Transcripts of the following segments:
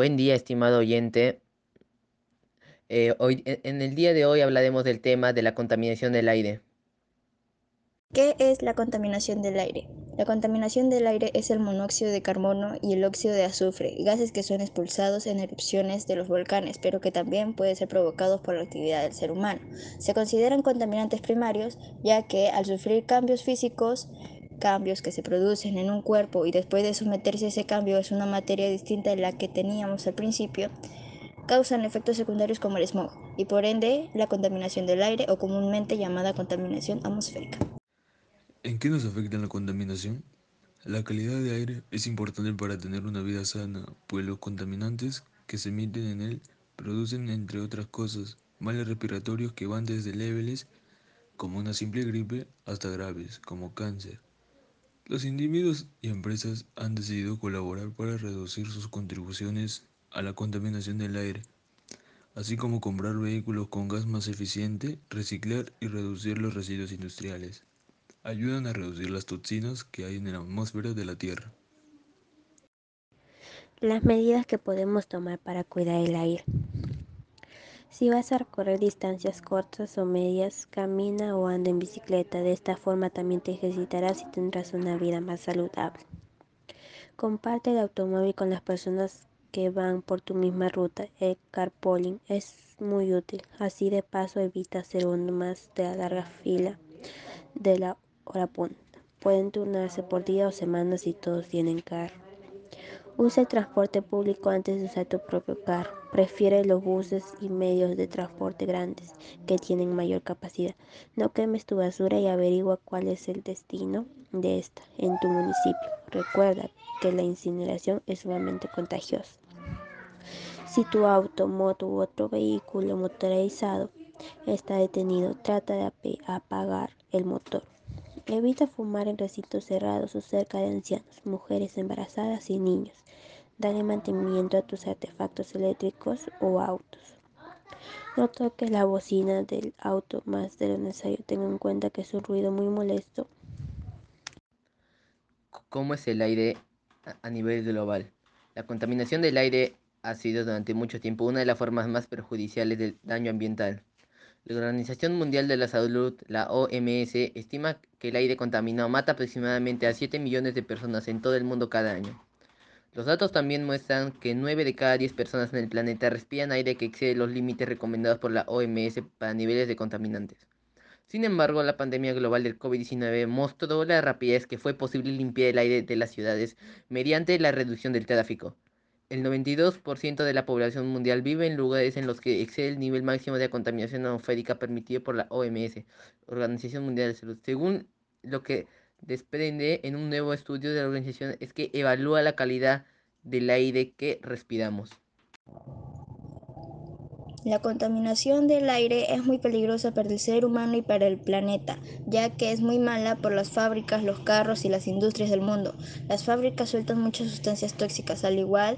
Buen día, estimado oyente. Eh, hoy, en el día de hoy hablaremos del tema de la contaminación del aire. ¿Qué es la contaminación del aire? La contaminación del aire es el monóxido de carbono y el óxido de azufre, gases que son expulsados en erupciones de los volcanes, pero que también pueden ser provocados por la actividad del ser humano. Se consideran contaminantes primarios, ya que al sufrir cambios físicos, cambios que se producen en un cuerpo y después de someterse a ese cambio es una materia distinta a la que teníamos al principio, causan efectos secundarios como el smog y por ende la contaminación del aire o comúnmente llamada contaminación atmosférica. ¿En qué nos afecta la contaminación? La calidad de aire es importante para tener una vida sana, pues los contaminantes que se emiten en él producen, entre otras cosas, males respiratorios que van desde leves, como una simple gripe, hasta graves, como cáncer. Los individuos y empresas han decidido colaborar para reducir sus contribuciones a la contaminación del aire, así como comprar vehículos con gas más eficiente, reciclar y reducir los residuos industriales ayudan a reducir las toxinas que hay en la atmósfera de la Tierra. Las medidas que podemos tomar para cuidar el aire. Si vas a recorrer distancias cortas o medias, camina o anda en bicicleta. De esta forma también te ejercitarás y tendrás una vida más saludable. Comparte el automóvil con las personas que van por tu misma ruta. El carpooling es muy útil. Así de paso evita ser uno más de la larga fila de la hora punta. Pueden turnarse por días o semanas si todos tienen carro. Usa el transporte público antes de usar tu propio carro. Prefiere los buses y medios de transporte grandes que tienen mayor capacidad. No quemes tu basura y averigua cuál es el destino de esta en tu municipio. Recuerda que la incineración es sumamente contagiosa. Si tu auto, moto u otro vehículo motorizado está detenido, trata de apagar el motor. Evita fumar en recintos cerrados o cerca de ancianos, mujeres embarazadas y niños. Dale mantenimiento a tus artefactos eléctricos o autos. No toques la bocina del auto más de lo necesario. Ten en cuenta que es un ruido muy molesto. ¿Cómo es el aire a nivel global? La contaminación del aire ha sido durante mucho tiempo una de las formas más perjudiciales del daño ambiental. La Organización Mundial de la Salud, la OMS, estima que el aire contaminado mata aproximadamente a 7 millones de personas en todo el mundo cada año. Los datos también muestran que 9 de cada 10 personas en el planeta respiran aire que excede los límites recomendados por la OMS para niveles de contaminantes. Sin embargo, la pandemia global del COVID-19 mostró la rapidez que fue posible limpiar el aire de las ciudades mediante la reducción del tráfico. El 92% de la población mundial vive en lugares en los que excede el nivel máximo de contaminación atmosférica permitido por la OMS, Organización Mundial de Salud. Según lo que desprende en un nuevo estudio de la organización es que evalúa la calidad del aire que respiramos. La contaminación del aire es muy peligrosa para el ser humano y para el planeta, ya que es muy mala por las fábricas, los carros y las industrias del mundo. Las fábricas sueltan muchas sustancias tóxicas, al igual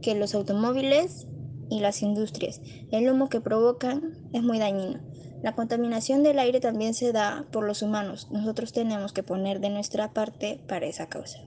que los automóviles y las industrias. El humo que provocan es muy dañino. La contaminación del aire también se da por los humanos. Nosotros tenemos que poner de nuestra parte para esa causa.